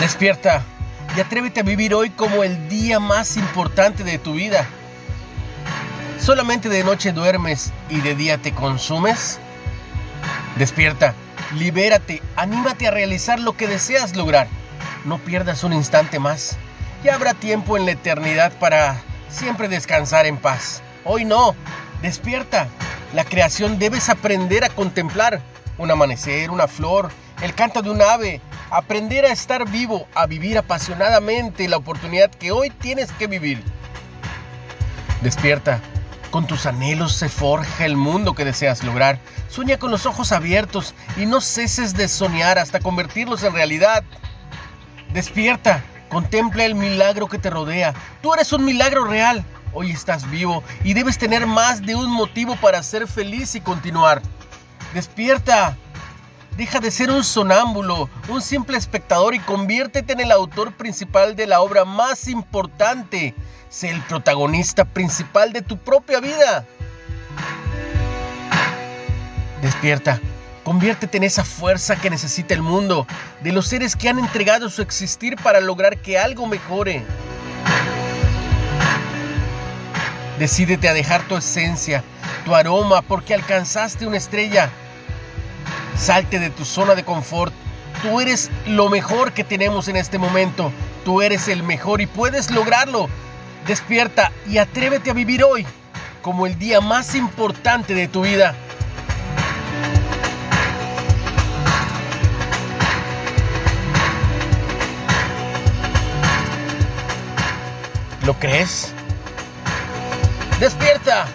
Despierta y atrévete a vivir hoy como el día más importante de tu vida. ¿Solamente de noche duermes y de día te consumes? Despierta, libérate, anímate a realizar lo que deseas lograr. No pierdas un instante más. Ya habrá tiempo en la eternidad para siempre descansar en paz. Hoy no, despierta. La creación debes aprender a contemplar un amanecer, una flor, el canto de un ave, aprender a estar vivo, a vivir apasionadamente la oportunidad que hoy tienes que vivir. Despierta, con tus anhelos se forja el mundo que deseas lograr. Sueña con los ojos abiertos y no ceses de soñar hasta convertirlos en realidad. Despierta, contempla el milagro que te rodea. Tú eres un milagro real. Hoy estás vivo y debes tener más de un motivo para ser feliz y continuar. Despierta, Deja de ser un sonámbulo, un simple espectador y conviértete en el autor principal de la obra más importante. Sé el protagonista principal de tu propia vida. Despierta, conviértete en esa fuerza que necesita el mundo, de los seres que han entregado su existir para lograr que algo mejore. Decídete a dejar tu esencia, tu aroma, porque alcanzaste una estrella Salte de tu zona de confort. Tú eres lo mejor que tenemos en este momento. Tú eres el mejor y puedes lograrlo. Despierta y atrévete a vivir hoy como el día más importante de tu vida. ¿Lo crees? Despierta